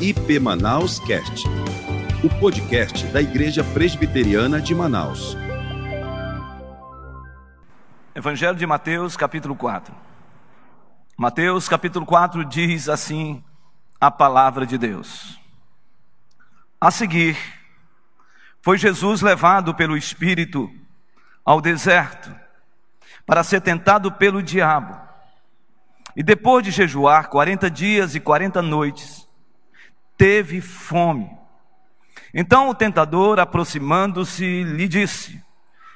IP Manaus Cast, o podcast da Igreja Presbiteriana de Manaus. Evangelho de Mateus, capítulo 4. Mateus, capítulo 4 diz assim a palavra de Deus. A seguir, foi Jesus levado pelo Espírito ao deserto para ser tentado pelo diabo. E depois de jejuar 40 dias e 40 noites, teve fome. Então o tentador, aproximando-se, lhe disse: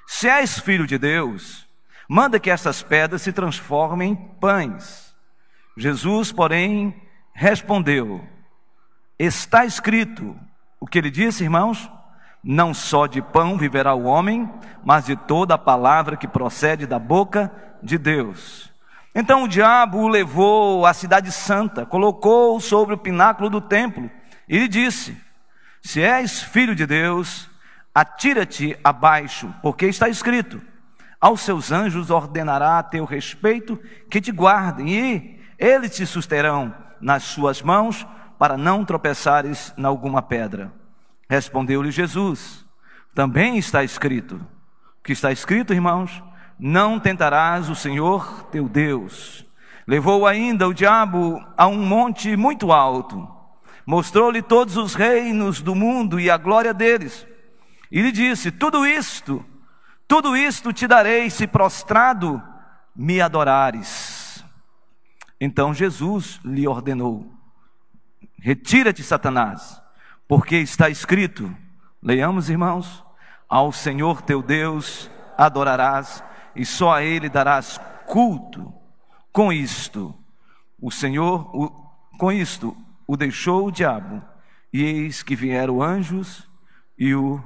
Se és filho de Deus, manda que essas pedras se transformem em pães. Jesus, porém, respondeu: Está escrito, o que ele disse, irmãos? Não só de pão viverá o homem, mas de toda a palavra que procede da boca de Deus. Então o diabo o levou à cidade santa, colocou sobre o pináculo do templo e lhe disse: Se és filho de Deus, atira-te abaixo, porque está escrito: Aos seus anjos ordenará a teu respeito que te guardem, e eles te susterão nas suas mãos, para não tropeçares em alguma pedra. Respondeu-lhe Jesus: Também está escrito. O que está escrito, irmãos? Não tentarás o Senhor teu Deus. Levou ainda o diabo a um monte muito alto, mostrou-lhe todos os reinos do mundo e a glória deles, e lhe disse: Tudo isto, tudo isto te darei se prostrado me adorares. Então Jesus lhe ordenou: Retira-te, Satanás porque está escrito, leiamos irmãos, ao Senhor teu Deus adorarás e só a Ele darás culto. Com isto, o Senhor, o, com isto, o deixou o diabo, e eis que vieram anjos e o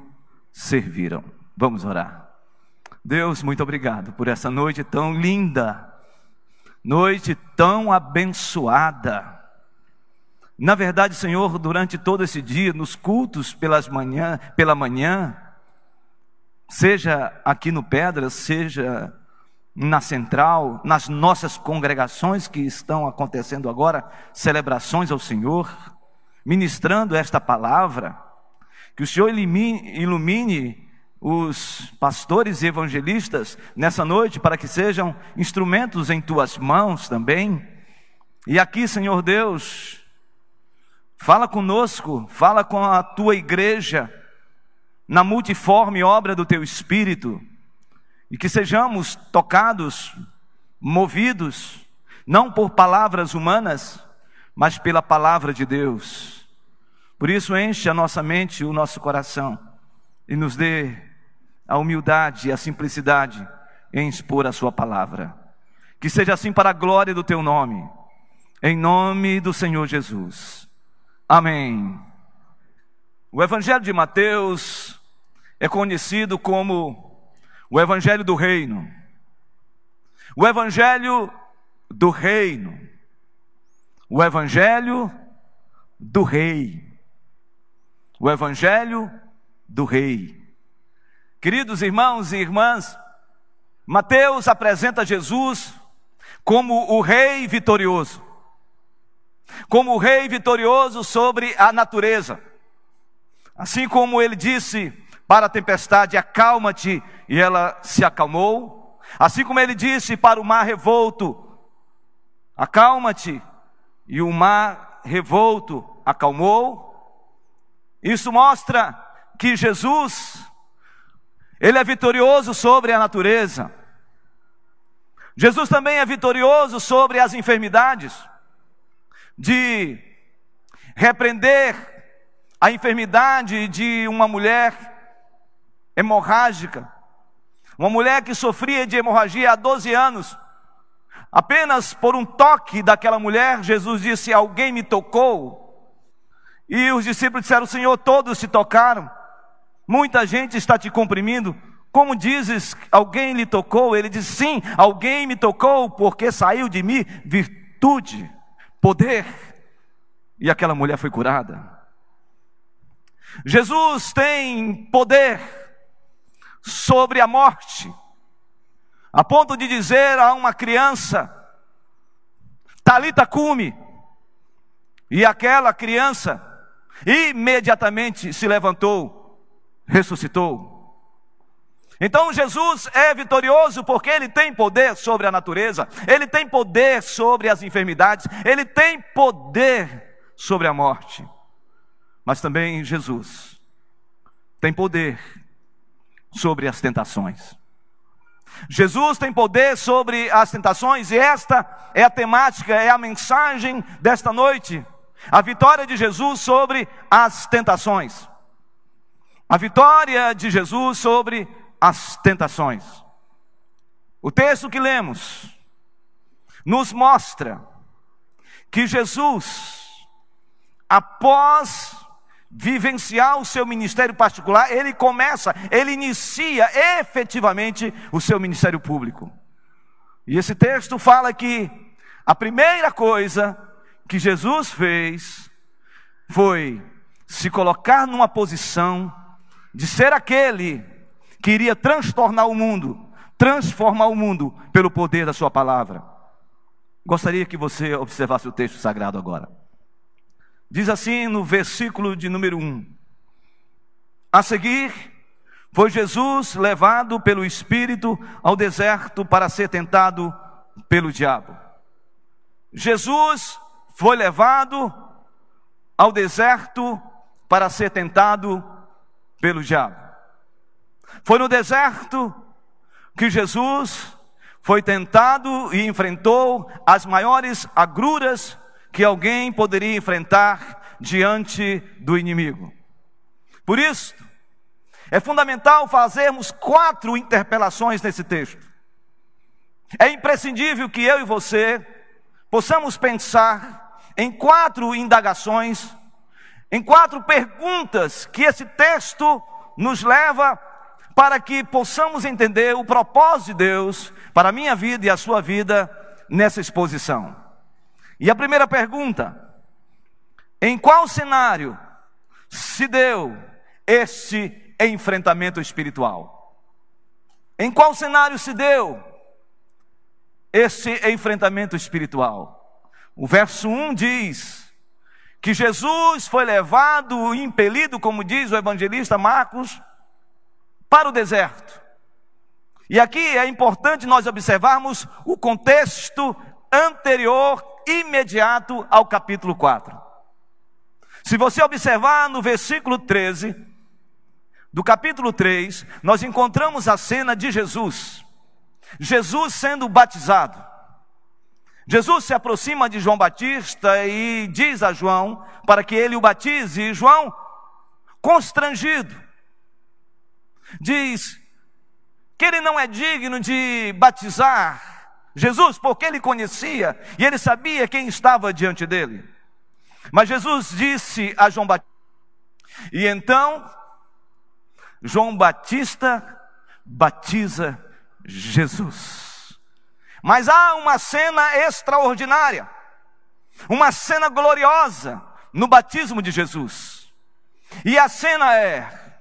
serviram. Vamos orar. Deus, muito obrigado por essa noite tão linda, noite tão abençoada. Na verdade, Senhor, durante todo esse dia, nos cultos pelas manhã, pela manhã, seja aqui no Pedras, seja na central, nas nossas congregações que estão acontecendo agora, celebrações ao Senhor, ministrando esta palavra, que o Senhor ilumine, ilumine os pastores e evangelistas nessa noite para que sejam instrumentos em tuas mãos também. E aqui, Senhor Deus, Fala conosco, fala com a tua igreja, na multiforme obra do teu Espírito, e que sejamos tocados, movidos, não por palavras humanas, mas pela palavra de Deus. Por isso, enche a nossa mente o nosso coração, e nos dê a humildade e a simplicidade em expor a Sua palavra. Que seja assim para a glória do Teu nome, em nome do Senhor Jesus. Amém. O Evangelho de Mateus é conhecido como o Evangelho do Reino. O Evangelho do Reino. O Evangelho do Rei. O Evangelho do Rei. Queridos irmãos e irmãs, Mateus apresenta Jesus como o Rei vitorioso como o rei vitorioso sobre a natureza. Assim como ele disse para a tempestade: Acalma-te, e ela se acalmou. Assim como ele disse para o mar revolto: Acalma-te, e o mar revolto acalmou. Isso mostra que Jesus, ele é vitorioso sobre a natureza. Jesus também é vitorioso sobre as enfermidades de repreender a enfermidade de uma mulher hemorrágica, uma mulher que sofria de hemorragia há 12 anos. Apenas por um toque daquela mulher, Jesus disse: Alguém me tocou. E os discípulos disseram: Senhor, todos te tocaram. Muita gente está te comprimindo. Como dizes, alguém lhe tocou? Ele disse: Sim, alguém me tocou, porque saiu de mim virtude poder, e aquela mulher foi curada. Jesus tem poder sobre a morte, a ponto de dizer a uma criança, Talita cume, E aquela criança imediatamente se levantou, ressuscitou. Então Jesus é vitorioso porque ele tem poder sobre a natureza, ele tem poder sobre as enfermidades, ele tem poder sobre a morte. Mas também Jesus tem poder sobre as tentações. Jesus tem poder sobre as tentações e esta é a temática, é a mensagem desta noite. A vitória de Jesus sobre as tentações. A vitória de Jesus sobre as tentações. O texto que lemos nos mostra que Jesus, após vivenciar o seu ministério particular, ele começa, ele inicia efetivamente o seu ministério público. E esse texto fala que a primeira coisa que Jesus fez foi se colocar numa posição de ser aquele que iria transtornar o mundo, transformar o mundo pelo poder da Sua palavra. Gostaria que você observasse o texto sagrado agora. Diz assim no versículo de número 1: A seguir, foi Jesus levado pelo Espírito ao deserto para ser tentado pelo diabo. Jesus foi levado ao deserto para ser tentado pelo diabo. Foi no deserto que Jesus foi tentado e enfrentou as maiores agruras que alguém poderia enfrentar diante do inimigo. Por isso, é fundamental fazermos quatro interpelações nesse texto. É imprescindível que eu e você possamos pensar em quatro indagações, em quatro perguntas que esse texto nos leva para que possamos entender o propósito de Deus para a minha vida e a sua vida nessa exposição. E a primeira pergunta: em qual cenário se deu este enfrentamento espiritual? Em qual cenário se deu este enfrentamento espiritual? O verso 1 diz que Jesus foi levado, impelido, como diz o evangelista Marcos, para o deserto. E aqui é importante nós observarmos o contexto anterior, imediato ao capítulo 4. Se você observar no versículo 13 do capítulo 3, nós encontramos a cena de Jesus. Jesus sendo batizado. Jesus se aproxima de João Batista e diz a João para que ele o batize, e João, constrangido, diz que ele não é digno de batizar Jesus, porque ele conhecia e ele sabia quem estava diante dele. Mas Jesus disse a João Batista, e então João Batista batiza Jesus. Mas há uma cena extraordinária, uma cena gloriosa no batismo de Jesus. E a cena é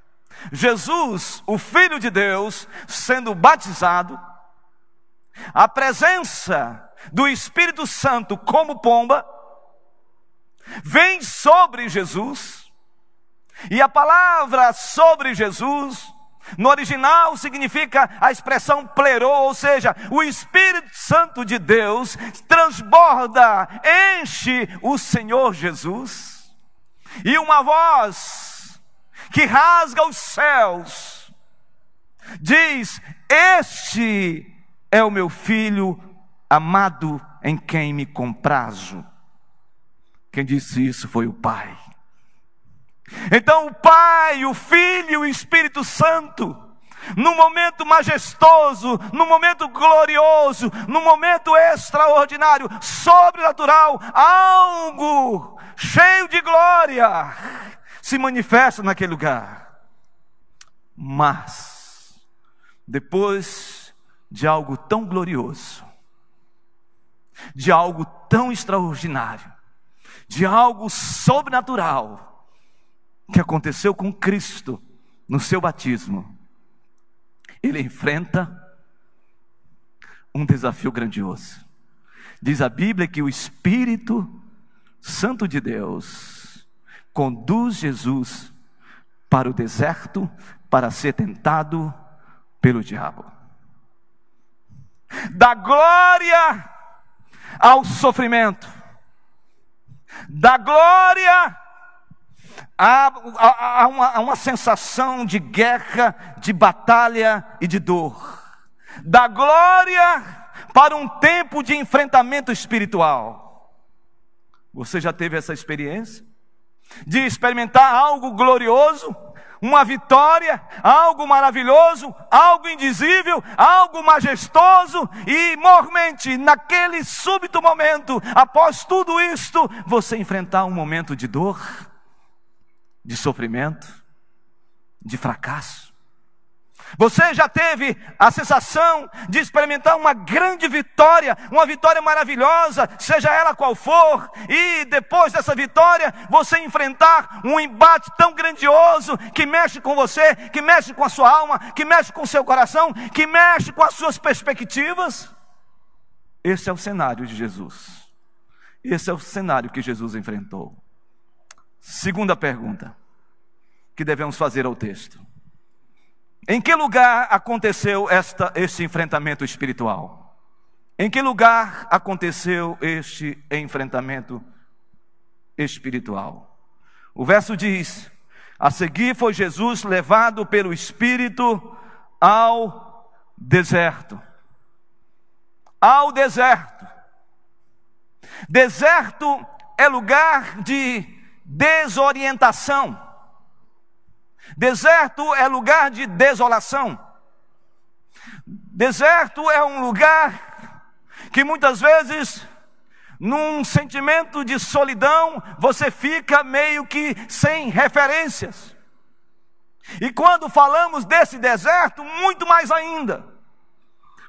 Jesus, o Filho de Deus, sendo batizado, a presença do Espírito Santo como pomba, vem sobre Jesus, e a palavra sobre Jesus no original significa a expressão plerou, ou seja, o Espírito Santo de Deus transborda, enche o Senhor Jesus, e uma voz que rasga os céus diz: Este é o meu filho amado em quem me comprazo. Quem disse isso foi o Pai. Então o Pai, o Filho e o Espírito Santo, no momento majestoso, no momento glorioso, no momento extraordinário, sobrenatural, algo cheio de glória se manifesta naquele lugar. Mas, depois de algo tão glorioso, de algo tão extraordinário, de algo sobrenatural, que aconteceu com Cristo no seu batismo, ele enfrenta um desafio grandioso. Diz a Bíblia que o Espírito Santo de Deus, conduz Jesus para o deserto para ser tentado pelo diabo. Da glória ao sofrimento, da glória a, a, a, uma, a uma sensação de guerra, de batalha e de dor, da glória para um tempo de enfrentamento espiritual. Você já teve essa experiência? De experimentar algo glorioso? Uma vitória, algo maravilhoso, algo indizível, algo majestoso, e mormente, naquele súbito momento, após tudo isto, você enfrentar um momento de dor, de sofrimento, de fracasso. Você já teve a sensação de experimentar uma grande vitória, uma vitória maravilhosa, seja ela qual for, e depois dessa vitória você enfrentar um embate tão grandioso que mexe com você, que mexe com a sua alma, que mexe com o seu coração, que mexe com as suas perspectivas? Esse é o cenário de Jesus. Esse é o cenário que Jesus enfrentou. Segunda pergunta que devemos fazer ao texto. Em que lugar aconteceu esta, este enfrentamento espiritual? Em que lugar aconteceu este enfrentamento espiritual? O verso diz: A seguir foi Jesus levado pelo Espírito ao deserto. Ao deserto. Deserto é lugar de desorientação. Deserto é lugar de desolação. Deserto é um lugar que muitas vezes, num sentimento de solidão, você fica meio que sem referências. E quando falamos desse deserto, muito mais ainda,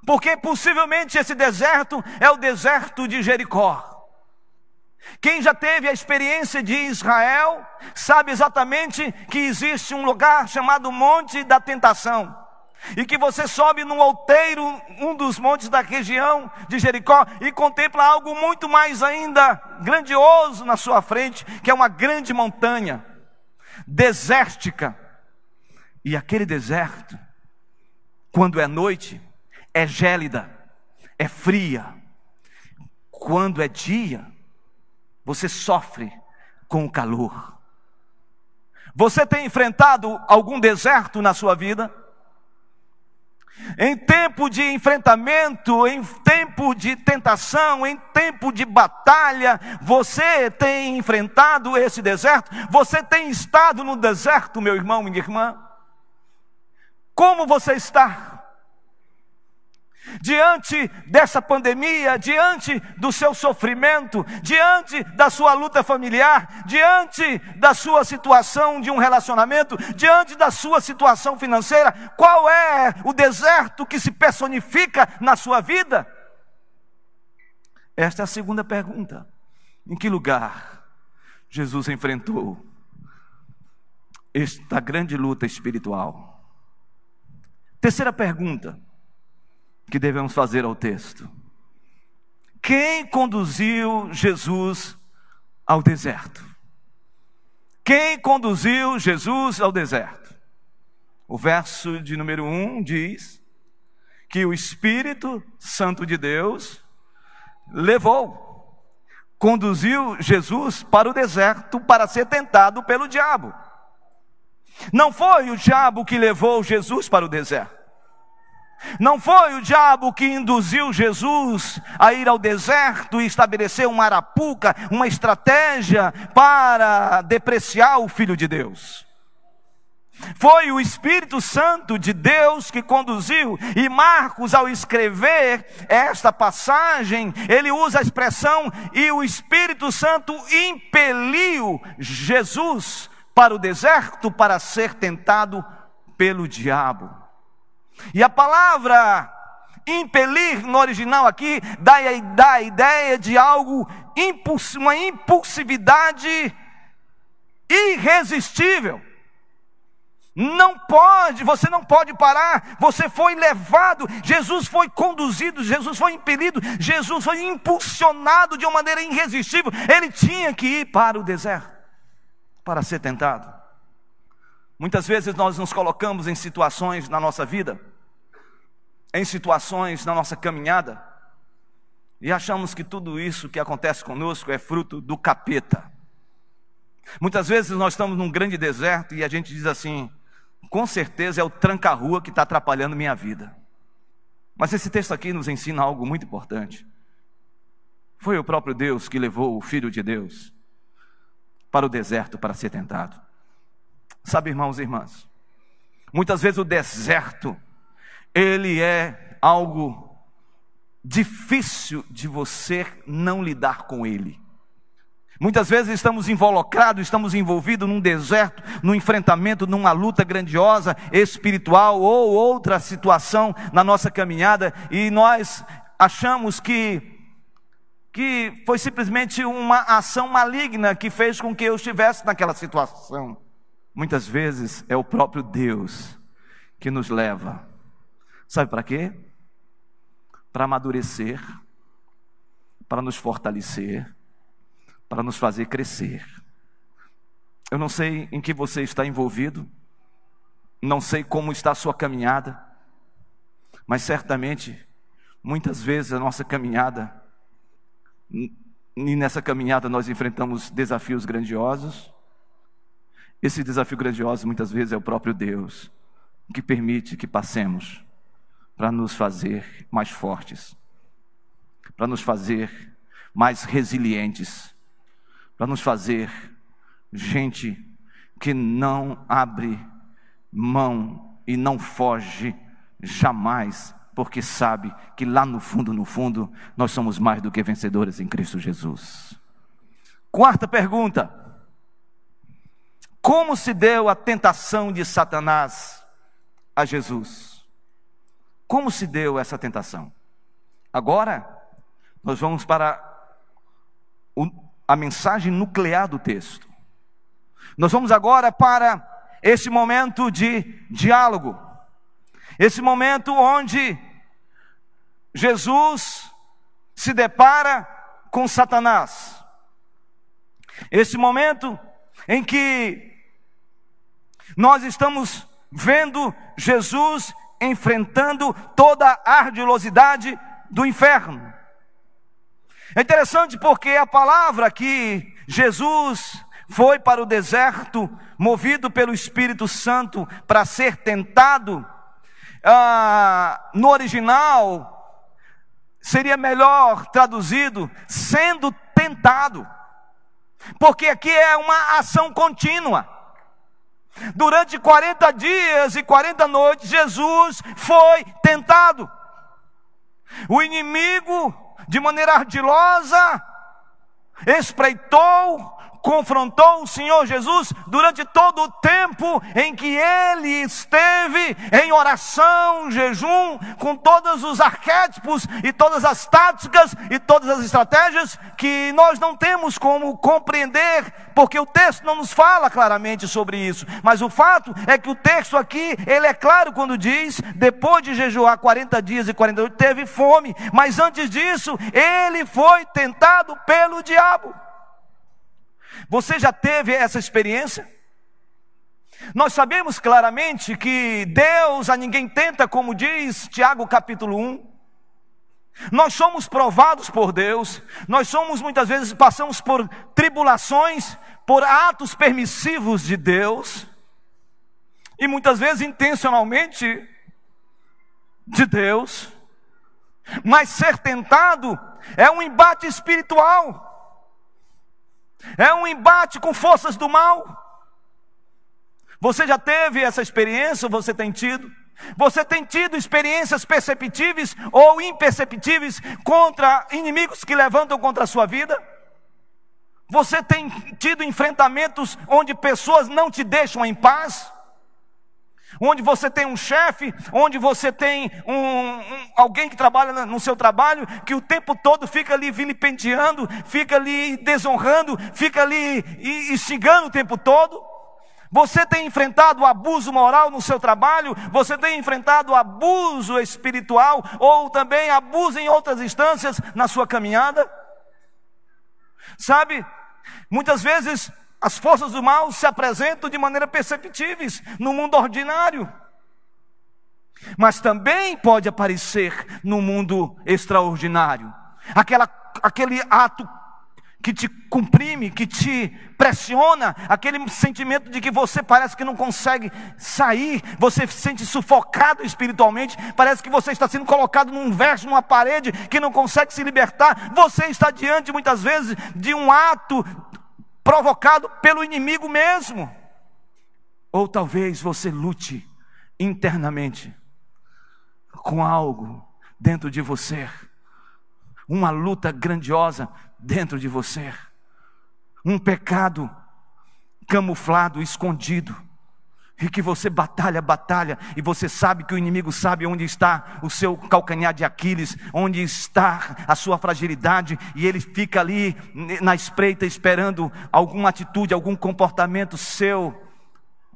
porque possivelmente esse deserto é o deserto de Jericó. Quem já teve a experiência de Israel sabe exatamente que existe um lugar chamado Monte da Tentação. E que você sobe num outeiro, um dos montes da região de Jericó, e contempla algo muito mais ainda grandioso na sua frente, que é uma grande montanha, desértica. E aquele deserto, quando é noite, é gélida, é fria. Quando é dia, você sofre com o calor. Você tem enfrentado algum deserto na sua vida? Em tempo de enfrentamento, em tempo de tentação, em tempo de batalha, você tem enfrentado esse deserto? Você tem estado no deserto, meu irmão, minha irmã? Como você está? Diante dessa pandemia, diante do seu sofrimento, diante da sua luta familiar, diante da sua situação de um relacionamento, diante da sua situação financeira, qual é o deserto que se personifica na sua vida? Esta é a segunda pergunta. Em que lugar Jesus enfrentou esta grande luta espiritual? Terceira pergunta que devemos fazer ao texto. Quem conduziu Jesus ao deserto? Quem conduziu Jesus ao deserto? O verso de número 1 diz que o Espírito Santo de Deus levou, conduziu Jesus para o deserto para ser tentado pelo diabo. Não foi o diabo que levou Jesus para o deserto. Não foi o diabo que induziu Jesus a ir ao deserto e estabelecer uma arapuca, uma estratégia para depreciar o Filho de Deus. Foi o Espírito Santo de Deus que conduziu, e Marcos, ao escrever esta passagem, ele usa a expressão: e o Espírito Santo impeliu Jesus para o deserto para ser tentado pelo diabo. E a palavra impelir no original aqui dá, dá a ideia de algo, uma impulsividade irresistível. Não pode, você não pode parar. Você foi levado, Jesus foi conduzido, Jesus foi impelido, Jesus foi impulsionado de uma maneira irresistível. Ele tinha que ir para o deserto para ser tentado. Muitas vezes nós nos colocamos em situações na nossa vida, em situações na nossa caminhada, e achamos que tudo isso que acontece conosco é fruto do capeta. Muitas vezes nós estamos num grande deserto e a gente diz assim: com certeza é o tranca-rua que está atrapalhando minha vida. Mas esse texto aqui nos ensina algo muito importante. Foi o próprio Deus que levou o Filho de Deus para o deserto para ser tentado. Sabe, irmãos e irmãs, muitas vezes o deserto, ele é algo difícil de você não lidar com ele. Muitas vezes estamos involucrados, estamos envolvidos num deserto, num enfrentamento, numa luta grandiosa, espiritual ou outra situação na nossa caminhada e nós achamos que que foi simplesmente uma ação maligna que fez com que eu estivesse naquela situação. Muitas vezes é o próprio Deus que nos leva. Sabe para quê? Para amadurecer, para nos fortalecer para nos fazer crescer. Eu não sei em que você está envolvido, não sei como está a sua caminhada, mas certamente, muitas vezes a nossa caminhada, e nessa caminhada nós enfrentamos desafios grandiosos. Esse desafio grandioso muitas vezes é o próprio Deus que permite que passemos para nos fazer mais fortes, para nos fazer mais resilientes para nos fazer gente que não abre mão e não foge jamais, porque sabe que lá no fundo, no fundo, nós somos mais do que vencedores em Cristo Jesus. Quarta pergunta: Como se deu a tentação de Satanás a Jesus? Como se deu essa tentação? Agora, nós vamos para o a mensagem nuclear do texto. Nós vamos agora para esse momento de diálogo, esse momento onde Jesus se depara com Satanás, esse momento em que nós estamos vendo Jesus enfrentando toda a ardilosidade do inferno. É interessante porque a palavra que Jesus foi para o deserto, movido pelo Espírito Santo para ser tentado, ah, no original seria melhor traduzido sendo tentado, porque aqui é uma ação contínua. Durante 40 dias e 40 noites, Jesus foi tentado. O inimigo de maneira ardilosa, espreitou, confrontou o Senhor Jesus durante todo o tempo em que ele esteve em oração, jejum, com todos os arquétipos e todas as táticas e todas as estratégias que nós não temos como compreender, porque o texto não nos fala claramente sobre isso. Mas o fato é que o texto aqui, ele é claro quando diz, depois de jejuar 40 dias e 48, teve fome, mas antes disso, ele foi tentado pelo diabo. Você já teve essa experiência? Nós sabemos claramente que Deus a ninguém tenta, como diz Tiago capítulo 1. Nós somos provados por Deus, nós somos muitas vezes passamos por tribulações, por atos permissivos de Deus, e muitas vezes intencionalmente de Deus, mas ser tentado é um embate espiritual. É um embate com forças do mal. Você já teve essa experiência? Você tem tido? Você tem tido experiências perceptíveis ou imperceptíveis contra inimigos que levantam contra a sua vida? Você tem tido enfrentamentos onde pessoas não te deixam em paz? Onde você tem um chefe, onde você tem um, um, alguém que trabalha no seu trabalho, que o tempo todo fica ali vilipendiando, fica ali desonrando, fica ali instigando o tempo todo. Você tem enfrentado abuso moral no seu trabalho? Você tem enfrentado abuso espiritual ou também abuso em outras instâncias na sua caminhada? Sabe, muitas vezes as forças do mal se apresentam de maneira perceptíveis no mundo ordinário. Mas também pode aparecer no mundo extraordinário. Aquela, aquele ato que te comprime, que te pressiona, aquele sentimento de que você parece que não consegue sair, você se sente sufocado espiritualmente, parece que você está sendo colocado num verso, numa parede, que não consegue se libertar. Você está diante muitas vezes de um ato provocado pelo inimigo mesmo. Ou talvez você lute internamente com algo dentro de você, uma luta grandiosa dentro de você. Um pecado camuflado, escondido. E que você batalha, batalha, e você sabe que o inimigo sabe onde está o seu calcanhar de Aquiles, onde está a sua fragilidade, e ele fica ali na espreita esperando alguma atitude, algum comportamento seu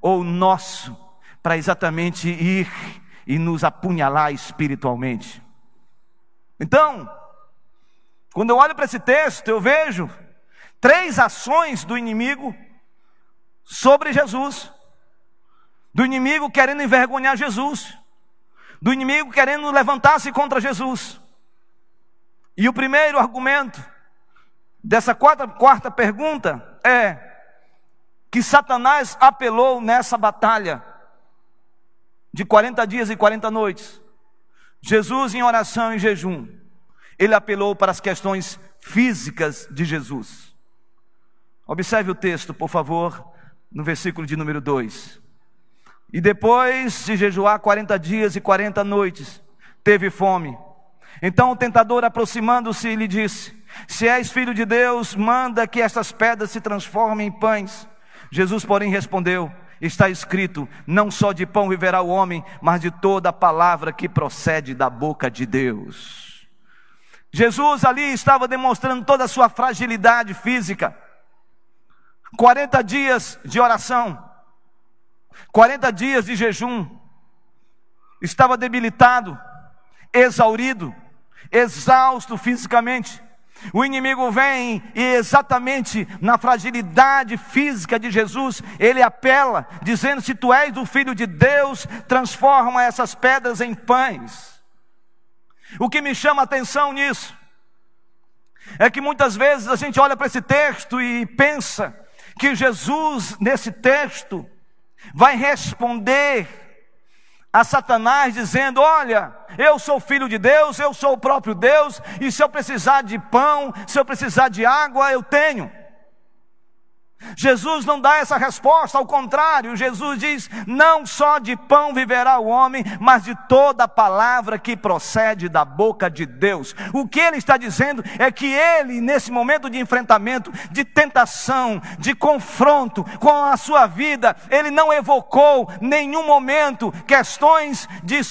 ou nosso, para exatamente ir e nos apunhalar espiritualmente. Então, quando eu olho para esse texto, eu vejo três ações do inimigo sobre Jesus. Do inimigo querendo envergonhar Jesus. Do inimigo querendo levantar-se contra Jesus. E o primeiro argumento dessa quarta, quarta pergunta é que Satanás apelou nessa batalha de 40 dias e 40 noites. Jesus em oração e jejum ele apelou para as questões físicas de Jesus. Observe o texto, por favor, no versículo de número 2. E depois de jejuar 40 dias e 40 noites, teve fome. Então o tentador, aproximando-se, lhe disse: Se és filho de Deus, manda que estas pedras se transformem em pães. Jesus, porém, respondeu: Está escrito: Não só de pão viverá o homem, mas de toda a palavra que procede da boca de Deus. Jesus ali estava demonstrando toda a sua fragilidade física. 40 dias de oração, 40 dias de jejum, estava debilitado, exaurido, exausto fisicamente. O inimigo vem e exatamente na fragilidade física de Jesus, ele apela, dizendo: Se tu és o filho de Deus, transforma essas pedras em pães. O que me chama a atenção nisso é que muitas vezes a gente olha para esse texto e pensa que Jesus, nesse texto, vai responder a Satanás dizendo: Olha, eu sou filho de Deus, eu sou o próprio Deus, e se eu precisar de pão, se eu precisar de água, eu tenho. Jesus não dá essa resposta, ao contrário, Jesus diz: não só de pão viverá o homem, mas de toda palavra que procede da boca de Deus. O que ele está dizendo é que ele, nesse momento de enfrentamento, de tentação, de confronto com a sua vida, ele não evocou nenhum momento questões de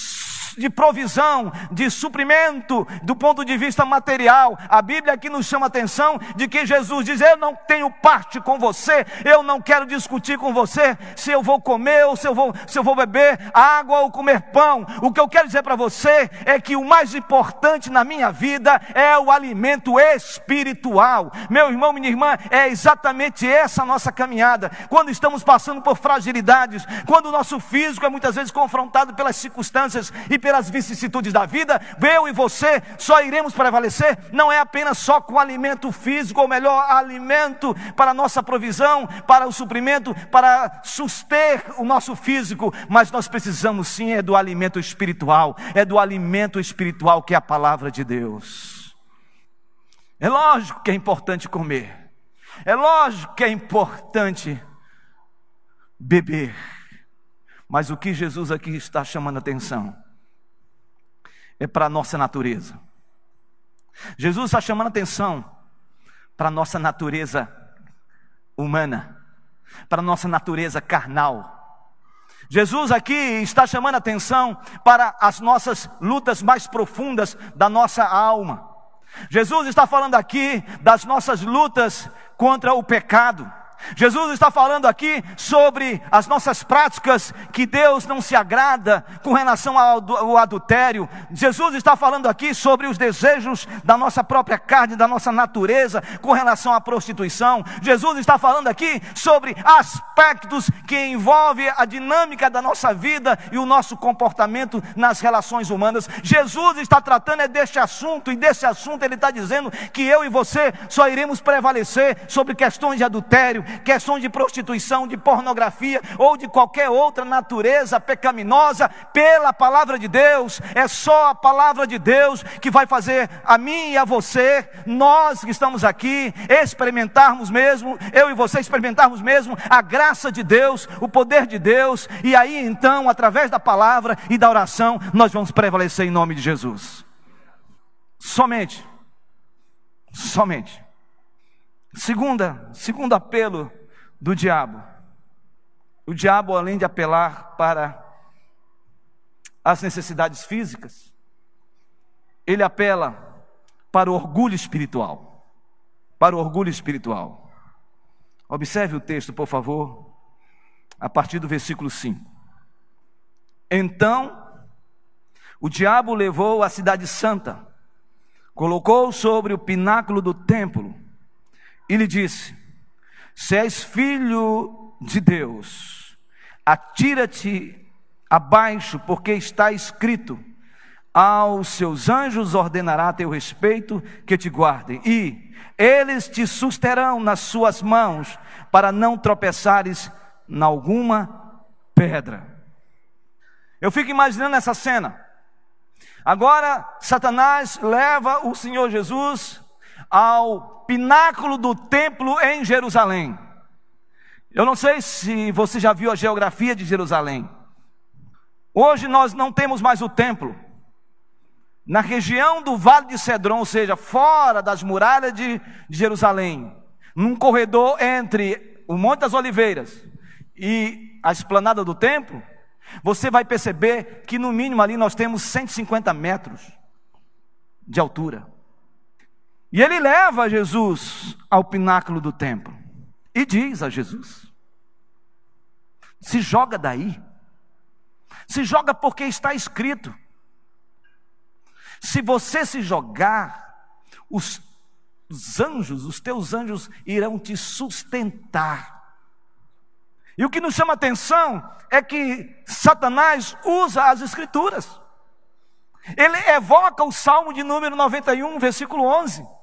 de provisão, de suprimento do ponto de vista material. A Bíblia aqui nos chama a atenção de que Jesus diz: Eu não tenho parte com você, eu não quero discutir com você se eu vou comer ou se eu vou, se eu vou beber água ou comer pão. O que eu quero dizer para você é que o mais importante na minha vida é o alimento espiritual. Meu irmão, minha irmã, é exatamente essa a nossa caminhada. Quando estamos passando por fragilidades, quando o nosso físico é muitas vezes confrontado pelas circunstâncias e pelas vicissitudes da vida, eu e você só iremos prevalecer, não é apenas só com alimento físico, ou melhor, alimento para a nossa provisão, para o suprimento, para suster o nosso físico, mas nós precisamos sim é do alimento espiritual, é do alimento espiritual que é a palavra de Deus. É lógico que é importante comer, é lógico que é importante beber, mas o que Jesus aqui está chamando a atenção é para a nossa natureza. Jesus está chamando atenção para a nossa natureza humana, para a nossa natureza carnal. Jesus aqui está chamando atenção para as nossas lutas mais profundas da nossa alma. Jesus está falando aqui das nossas lutas contra o pecado. Jesus está falando aqui sobre as nossas práticas que Deus não se agrada com relação ao adultério. Jesus está falando aqui sobre os desejos da nossa própria carne, da nossa natureza com relação à prostituição. Jesus está falando aqui sobre aspectos que envolvem a dinâmica da nossa vida e o nosso comportamento nas relações humanas. Jesus está tratando é deste assunto e desse assunto ele está dizendo que eu e você só iremos prevalecer sobre questões de adultério, questões de prostituição, de pornografia ou de qualquer outra natureza pecaminosa, pela palavra de Deus. É só a palavra de Deus que vai fazer a mim e a você, nós que estamos aqui, experimentarmos mesmo, eu e você experimentarmos mesmo a graça de Deus, o poder de Deus, e aí então, através da palavra e da oração, nós vamos prevalecer em nome de Jesus. Somente, somente Segunda, segundo apelo do diabo. O diabo, além de apelar para as necessidades físicas, ele apela para o orgulho espiritual. Para o orgulho espiritual. Observe o texto, por favor, a partir do versículo 5. Então, o diabo levou a cidade santa, colocou sobre o pináculo do templo e lhe disse: Se és filho de Deus, atira-te abaixo, porque está escrito: Aos seus anjos ordenará teu respeito que te guardem, e eles te susterão nas suas mãos, para não tropeçares em alguma pedra. Eu fico imaginando essa cena. Agora, Satanás leva o Senhor Jesus ao pináculo do templo em Jerusalém. Eu não sei se você já viu a geografia de Jerusalém. Hoje nós não temos mais o templo. Na região do Vale de Cedron, ou seja, fora das muralhas de Jerusalém, num corredor entre o Monte das Oliveiras e a esplanada do templo, você vai perceber que no mínimo ali nós temos 150 metros de altura. E ele leva Jesus ao pináculo do templo e diz a Jesus: se joga daí, se joga porque está escrito. Se você se jogar, os, os anjos, os teus anjos irão te sustentar. E o que nos chama atenção é que Satanás usa as Escrituras. Ele evoca o Salmo de número 91, versículo 11.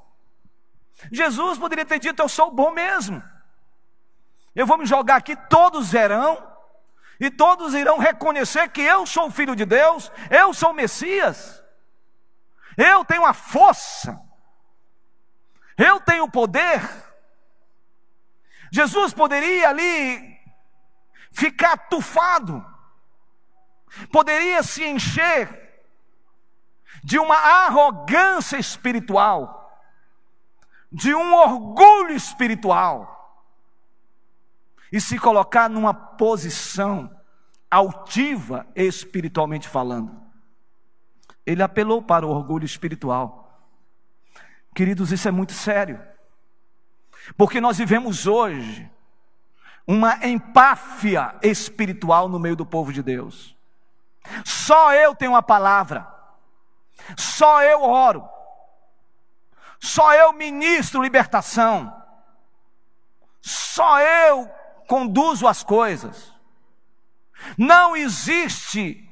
Jesus poderia ter dito: Eu sou bom mesmo. Eu vou me jogar aqui, todos verão, e todos irão reconhecer que eu sou o Filho de Deus, eu sou o Messias, eu tenho a força, eu tenho o poder. Jesus poderia ali ficar tufado, poderia se encher de uma arrogância espiritual de um orgulho espiritual e se colocar numa posição altiva espiritualmente falando. Ele apelou para o orgulho espiritual. Queridos, isso é muito sério. Porque nós vivemos hoje uma empáfia espiritual no meio do povo de Deus. Só eu tenho a palavra. Só eu oro. Só eu ministro libertação. Só eu conduzo as coisas. Não existe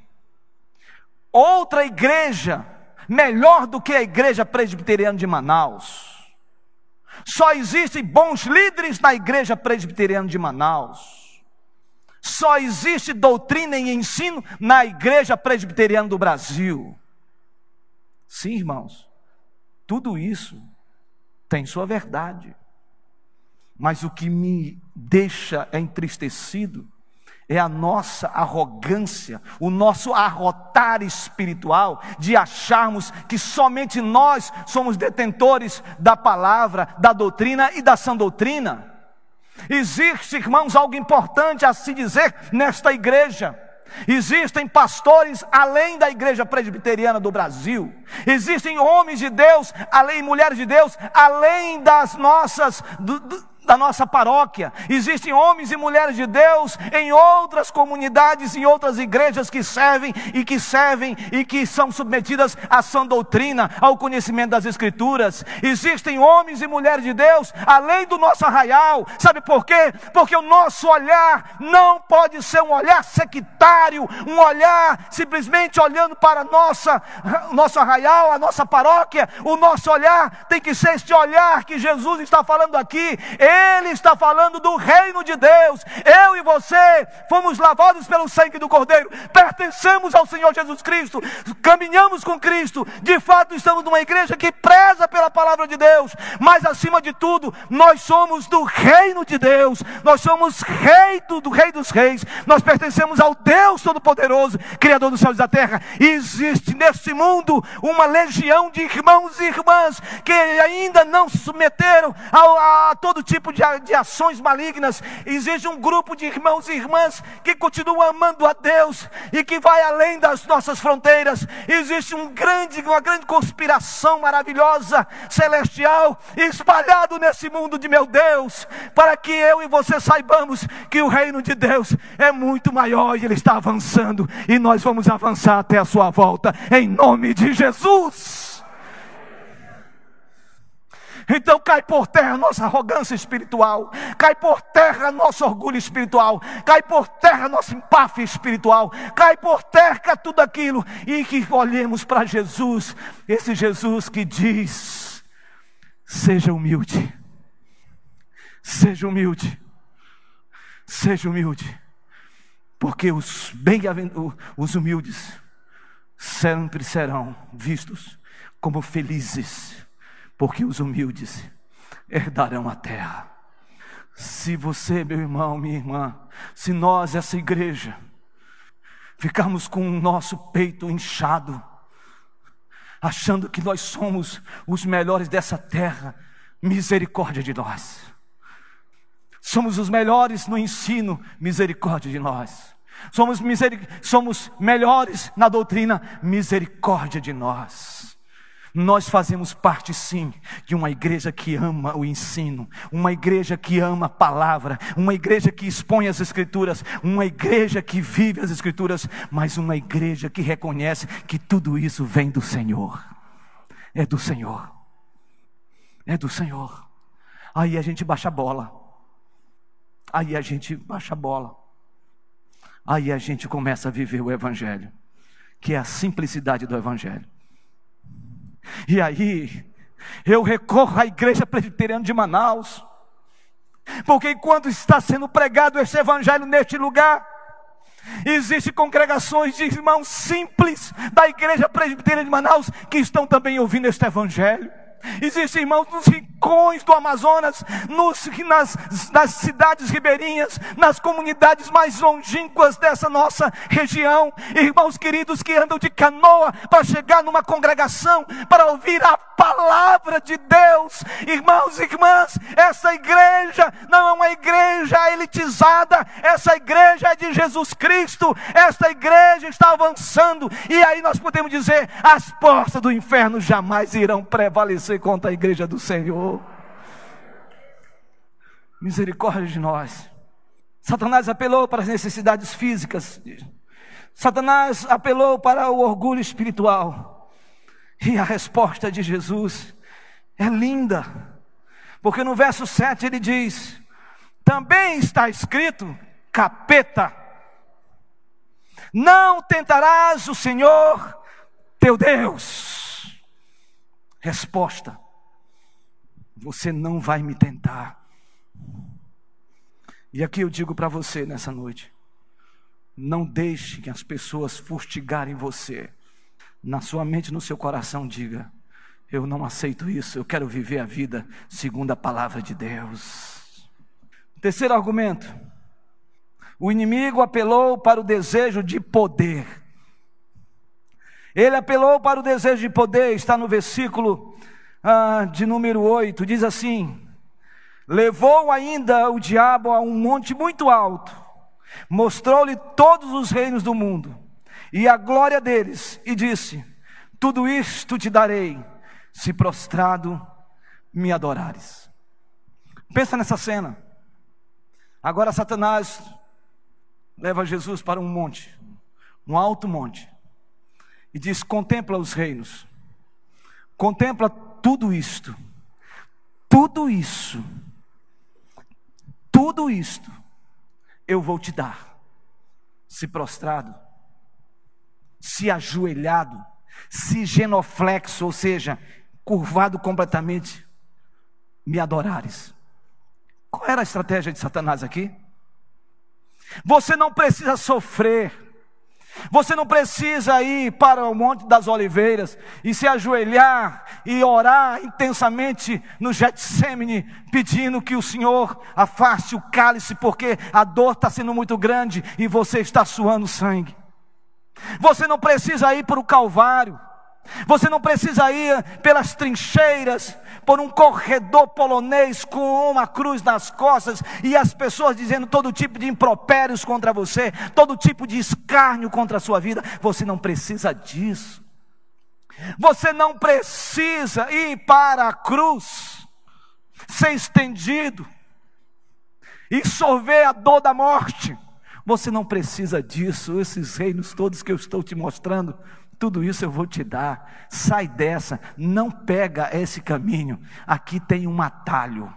outra igreja melhor do que a igreja presbiteriana de Manaus. Só existem bons líderes na igreja presbiteriana de Manaus. Só existe doutrina e ensino na igreja presbiteriana do Brasil. Sim, irmãos. Tudo isso tem sua verdade. Mas o que me deixa entristecido é a nossa arrogância, o nosso arrotar espiritual de acharmos que somente nós somos detentores da palavra, da doutrina e da sã doutrina. Existe, irmãos, algo importante a se dizer nesta igreja. Existem pastores além da igreja presbiteriana do Brasil. Existem homens de Deus, além mulheres de Deus, além das nossas do, da nossa paróquia, existem homens e mulheres de Deus em outras comunidades, em outras igrejas que servem e que servem e que são submetidas à sã doutrina, ao conhecimento das Escrituras. Existem homens e mulheres de Deus além do nosso arraial, sabe por quê? Porque o nosso olhar não pode ser um olhar sectário, um olhar simplesmente olhando para nossa, nosso arraial, a nossa paróquia, o nosso olhar tem que ser este olhar que Jesus está falando aqui. Ele está falando do reino de Deus. Eu e você fomos lavados pelo sangue do Cordeiro, pertencemos ao Senhor Jesus Cristo, caminhamos com Cristo. De fato, estamos numa igreja que preza pela palavra de Deus, mas acima de tudo, nós somos do reino de Deus. Nós somos rei do, do rei dos reis. Nós pertencemos ao Deus Todo-Poderoso, Criador dos céus e da terra. E existe neste mundo uma legião de irmãos e irmãs que ainda não se submeteram a, a todo tipo de, de ações malignas. Existe um grupo de irmãos e irmãs que continuam amando a Deus e que vai além das nossas fronteiras. Existe um grande, uma grande conspiração maravilhosa, celestial, espalhado nesse mundo de meu Deus, para que eu e você saibamos que o reino de Deus é muito maior e ele está avançando e nós vamos avançar até a sua volta em nome de Jesus. Então cai por terra nossa arrogância espiritual, cai por terra nosso orgulho espiritual, cai por terra nosso empáfia espiritual, cai por terra tudo aquilo e que olhemos para Jesus, esse Jesus que diz: seja humilde, seja humilde, seja humilde, porque os bem os humildes sempre serão vistos como felizes porque os humildes herdarão a terra. Se você, meu irmão, minha irmã, se nós, essa igreja, ficarmos com o nosso peito inchado, achando que nós somos os melhores dessa terra, misericórdia de nós. Somos os melhores no ensino, misericórdia de nós. Somos, miseric... somos melhores na doutrina, misericórdia de nós. Nós fazemos parte sim de uma igreja que ama o ensino, uma igreja que ama a palavra, uma igreja que expõe as escrituras, uma igreja que vive as escrituras, mas uma igreja que reconhece que tudo isso vem do Senhor. É do Senhor. É do Senhor. Aí a gente baixa a bola. Aí a gente baixa a bola. Aí a gente começa a viver o evangelho, que é a simplicidade do evangelho. E aí, eu recorro à igreja presbiteriana de Manaus, porque enquanto está sendo pregado esse evangelho neste lugar, Existem congregações de irmãos simples da igreja presbiteriana de Manaus que estão também ouvindo este evangelho. Existem irmãos nos rincões do Amazonas, nos, nas, nas cidades ribeirinhas, nas comunidades mais longínquas dessa nossa região. Irmãos queridos que andam de canoa para chegar numa congregação, para ouvir a palavra de Deus. Irmãos e irmãs, essa igreja não é uma igreja elitizada, essa igreja é de Jesus Cristo. Esta igreja está avançando, e aí nós podemos dizer: as portas do inferno jamais irão prevalecer contra a igreja do Senhor. Misericórdia de nós. Satanás apelou para as necessidades físicas. Satanás apelou para o orgulho espiritual. E a resposta de Jesus é linda. Porque no verso 7 ele diz: Também está escrito, capeta, não tentarás o Senhor teu Deus. Resposta: Você não vai me tentar. E aqui eu digo para você nessa noite: não deixe que as pessoas fustigarem você. Na sua mente, no seu coração, diga: Eu não aceito isso, eu quero viver a vida segundo a palavra de Deus. Terceiro argumento: o inimigo apelou para o desejo de poder. Ele apelou para o desejo de poder, está no versículo ah, de número 8, diz assim: Levou ainda o diabo a um monte muito alto, mostrou-lhe todos os reinos do mundo e a glória deles, e disse: Tudo isto te darei, se prostrado me adorares. Pensa nessa cena. Agora Satanás leva Jesus para um monte, um alto monte, e diz: Contempla os reinos, contempla tudo isto, tudo isso, tudo isto eu vou te dar, se prostrado, se ajoelhado, se genoflexo, ou seja, curvado completamente, me adorares. Qual era a estratégia de Satanás aqui? Você não precisa sofrer. Você não precisa ir para o Monte das Oliveiras e se ajoelhar e orar intensamente no Getsemane, pedindo que o Senhor afaste o cálice, porque a dor está sendo muito grande e você está suando sangue. Você não precisa ir para o Calvário. Você não precisa ir pelas trincheiras, por um corredor polonês com uma cruz nas costas e as pessoas dizendo todo tipo de impropérios contra você, todo tipo de escárnio contra a sua vida. Você não precisa disso. Você não precisa ir para a cruz, ser estendido e sorver a dor da morte. Você não precisa disso. Esses reinos todos que eu estou te mostrando tudo isso eu vou te dar. Sai dessa, não pega esse caminho. Aqui tem um atalho.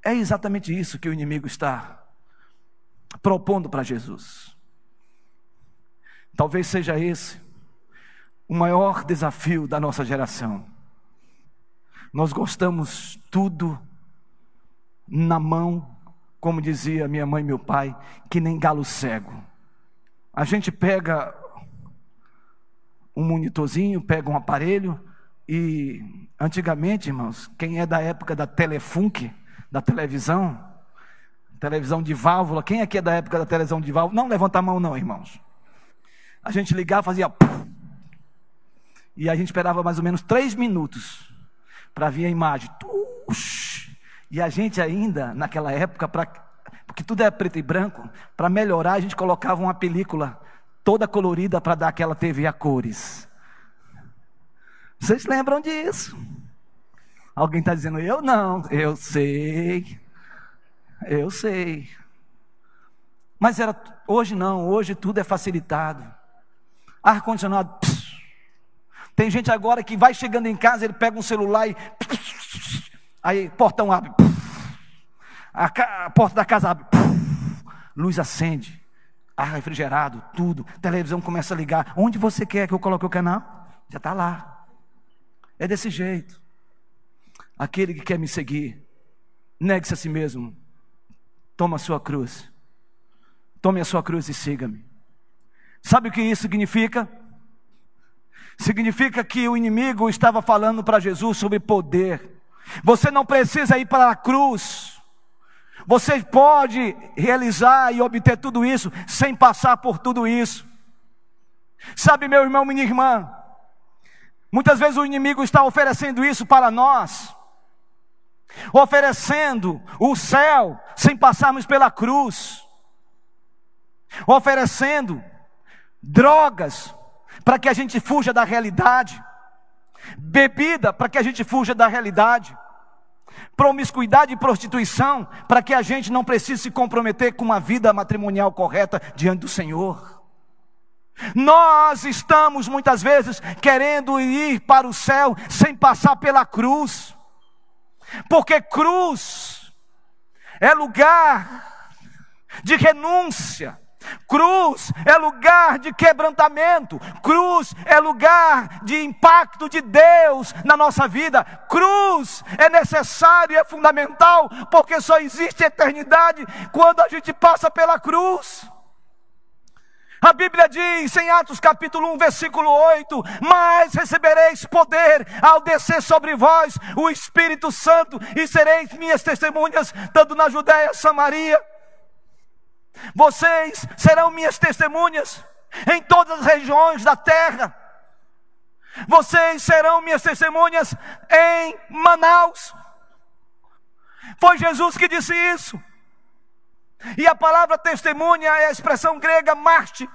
É exatamente isso que o inimigo está propondo para Jesus. Talvez seja esse o maior desafio da nossa geração. Nós gostamos tudo na mão, como dizia minha mãe e meu pai, que nem galo cego. A gente pega um monitorzinho, pega um aparelho e antigamente, irmãos, quem é da época da Telefunk, da televisão, televisão de válvula, quem aqui é da época da televisão de válvula? Não levanta a mão não, irmãos. A gente ligava, fazia e a gente esperava mais ou menos três minutos para vir a imagem. E a gente ainda, naquela época, pra, porque tudo é preto e branco, para melhorar, a gente colocava uma película toda colorida para dar aquela TV a cores. Vocês lembram disso? Alguém está dizendo, eu não, eu sei, eu sei. Mas era, hoje não, hoje tudo é facilitado. Ar-condicionado. Tem gente agora que vai chegando em casa, ele pega um celular e. Aí, portão abre. A, porta da casa abre. Luz acende ar refrigerado, tudo. Televisão começa a ligar. Onde você quer que eu coloque o canal? Já está lá. É desse jeito. Aquele que quer me seguir, negue-se a si mesmo. Toma a sua cruz. Tome a sua cruz e siga-me. Sabe o que isso significa? Significa que o inimigo estava falando para Jesus sobre poder. Você não precisa ir para a cruz você pode realizar e obter tudo isso sem passar por tudo isso. Sabe, meu irmão, minha irmã, muitas vezes o inimigo está oferecendo isso para nós, oferecendo o céu sem passarmos pela cruz, oferecendo drogas para que a gente fuja da realidade, bebida para que a gente fuja da realidade promiscuidade e prostituição, para que a gente não precise se comprometer com uma vida matrimonial correta diante do Senhor. Nós estamos muitas vezes querendo ir para o céu sem passar pela cruz, porque cruz é lugar de renúncia, Cruz é lugar de quebrantamento, cruz é lugar de impacto de Deus na nossa vida. Cruz é necessário e é fundamental, porque só existe eternidade quando a gente passa pela cruz. A Bíblia diz em Atos capítulo 1, versículo 8: Mas recebereis poder ao descer sobre vós o Espírito Santo, e sereis minhas testemunhas, tanto na Judéia, Samaria vocês serão minhas testemunhas em todas as regiões da terra. Vocês serão minhas testemunhas em Manaus. Foi Jesus que disse isso. E a palavra testemunha é a expressão grega marte.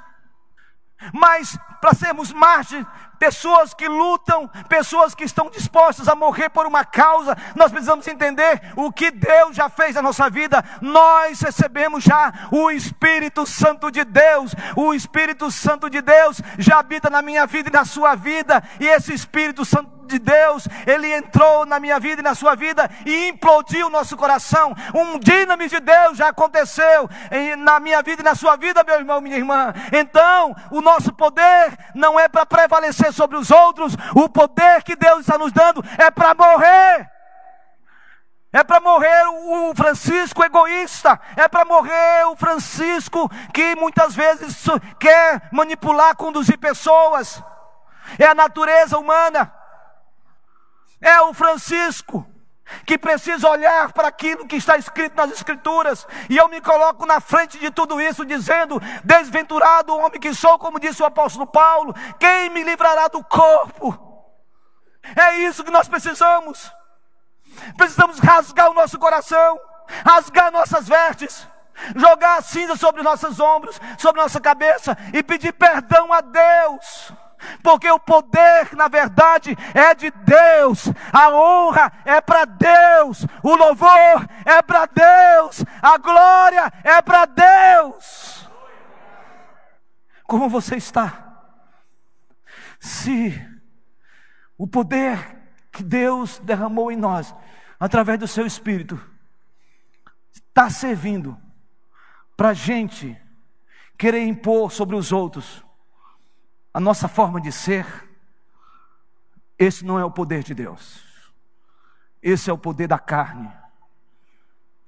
Mas para sermos mártires, pessoas que lutam, pessoas que estão dispostas a morrer por uma causa. Nós precisamos entender o que Deus já fez na nossa vida. Nós recebemos já o Espírito Santo de Deus. O Espírito Santo de Deus já habita na minha vida e na sua vida. E esse Espírito Santo de Deus, ele entrou na minha vida e na sua vida e implodiu o nosso coração. Um dínamo de Deus já aconteceu na minha vida e na sua vida, meu irmão, minha irmã. Então, o nosso poder não é para prevalecer sobre os outros, o poder que Deus está nos dando é para morrer. É para morrer o Francisco egoísta, é para morrer o Francisco que muitas vezes quer manipular, conduzir pessoas. É a natureza humana. É o Francisco que precisa olhar para aquilo que está escrito nas Escrituras, e eu me coloco na frente de tudo isso, dizendo: Desventurado o homem que sou, como disse o apóstolo Paulo, quem me livrará do corpo? É isso que nós precisamos. Precisamos rasgar o nosso coração, rasgar nossas vestes, jogar a cinza sobre nossos ombros, sobre nossa cabeça e pedir perdão a Deus porque o poder, na verdade, é de Deus, a honra é para Deus, o louvor é para Deus, a glória é para Deus. Como você está? Se o poder que Deus derramou em nós, através do seu Espírito, está servindo para a gente querer impor sobre os outros a nossa forma de ser, esse não é o poder de Deus. Esse é o poder da carne.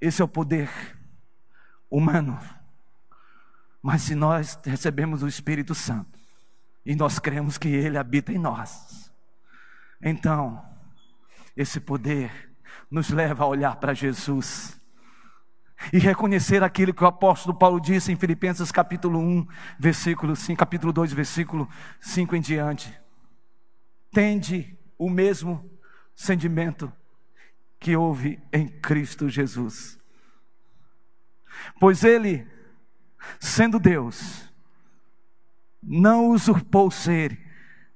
Esse é o poder humano. Mas se nós recebemos o Espírito Santo e nós cremos que Ele habita em nós, então esse poder nos leva a olhar para Jesus e reconhecer aquilo que o apóstolo Paulo disse em Filipenses capítulo 1, versículo 5, capítulo 2, versículo 5 em diante. Tende o mesmo sentimento que houve em Cristo Jesus. Pois ele, sendo Deus, não usurpou ser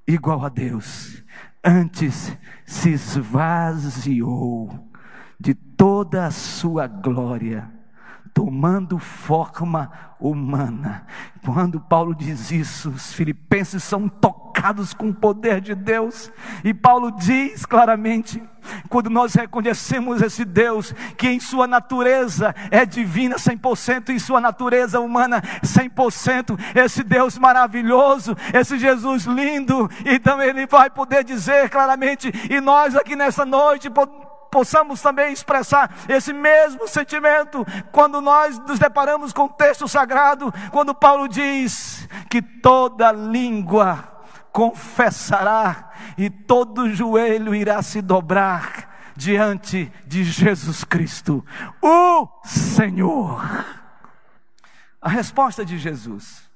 igual a Deus, antes se esvaziou de toda a sua glória tomando forma humana. Quando Paulo diz isso, os filipenses são tocados com o poder de Deus, e Paulo diz claramente: quando nós reconhecemos esse Deus, que em sua natureza é divina 100%, em sua natureza humana 100%, esse Deus maravilhoso, esse Jesus lindo, então ele vai poder dizer claramente, e nós aqui nessa noite possamos também expressar esse mesmo sentimento quando nós nos deparamos com o texto sagrado, quando Paulo diz que toda língua confessará e todo joelho irá se dobrar diante de Jesus Cristo, o Senhor. A resposta de Jesus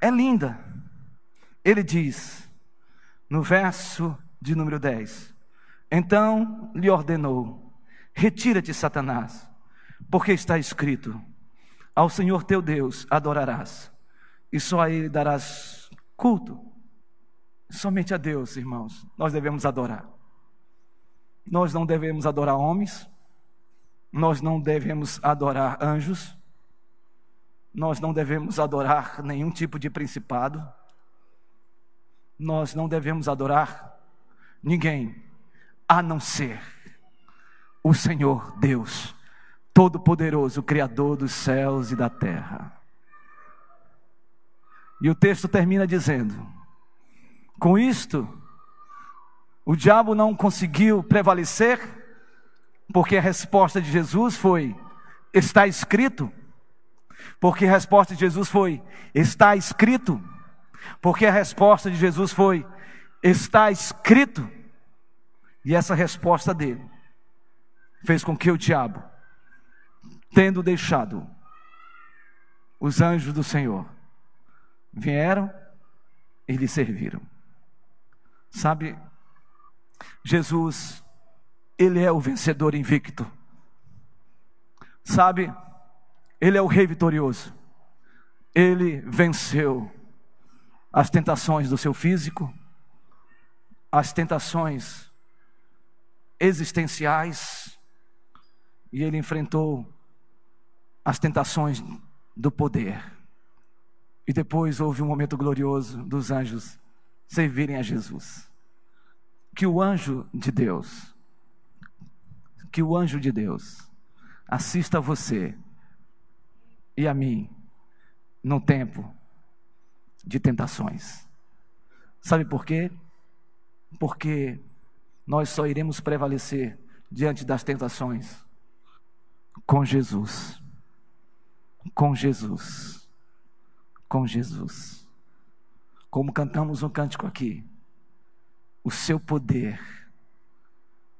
é linda. Ele diz, no verso de número 10: então lhe ordenou: Retira-te, Satanás, porque está escrito: Ao Senhor teu Deus adorarás, e só a Ele darás culto. Somente a Deus, irmãos, nós devemos adorar. Nós não devemos adorar homens, nós não devemos adorar anjos, nós não devemos adorar nenhum tipo de principado, nós não devemos adorar ninguém a não ser o Senhor Deus, Todo-Poderoso, Criador dos céus e da terra. E o texto termina dizendo: com isto, o diabo não conseguiu prevalecer, porque a resposta de Jesus foi: está escrito. Porque a resposta de Jesus foi: está escrito. Porque a resposta de Jesus foi: está escrito. E essa resposta dele fez com que o diabo, tendo deixado os anjos do Senhor, vieram e lhe serviram. Sabe, Jesus, ele é o vencedor invicto. Sabe, ele é o rei vitorioso. Ele venceu as tentações do seu físico, as tentações existenciais, e ele enfrentou as tentações do poder. E depois houve um momento glorioso dos anjos servirem a Jesus. Que o anjo de Deus, que o anjo de Deus assista a você e a mim no tempo de tentações. Sabe por quê? Porque nós só iremos prevalecer diante das tentações com Jesus. Com Jesus. Com Jesus. Como cantamos um cântico aqui, o seu poder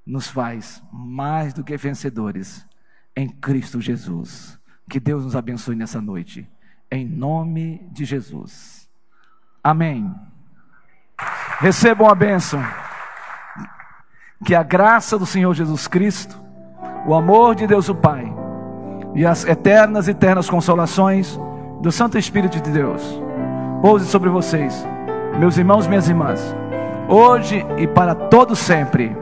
nos faz mais do que vencedores em Cristo Jesus. Que Deus nos abençoe nessa noite, em nome de Jesus. Amém. Recebam a bênção. Que a graça do Senhor Jesus Cristo, o amor de Deus o Pai e as eternas e eternas consolações do Santo Espírito de Deus pouse sobre vocês, meus irmãos, minhas irmãs, hoje e para todo sempre.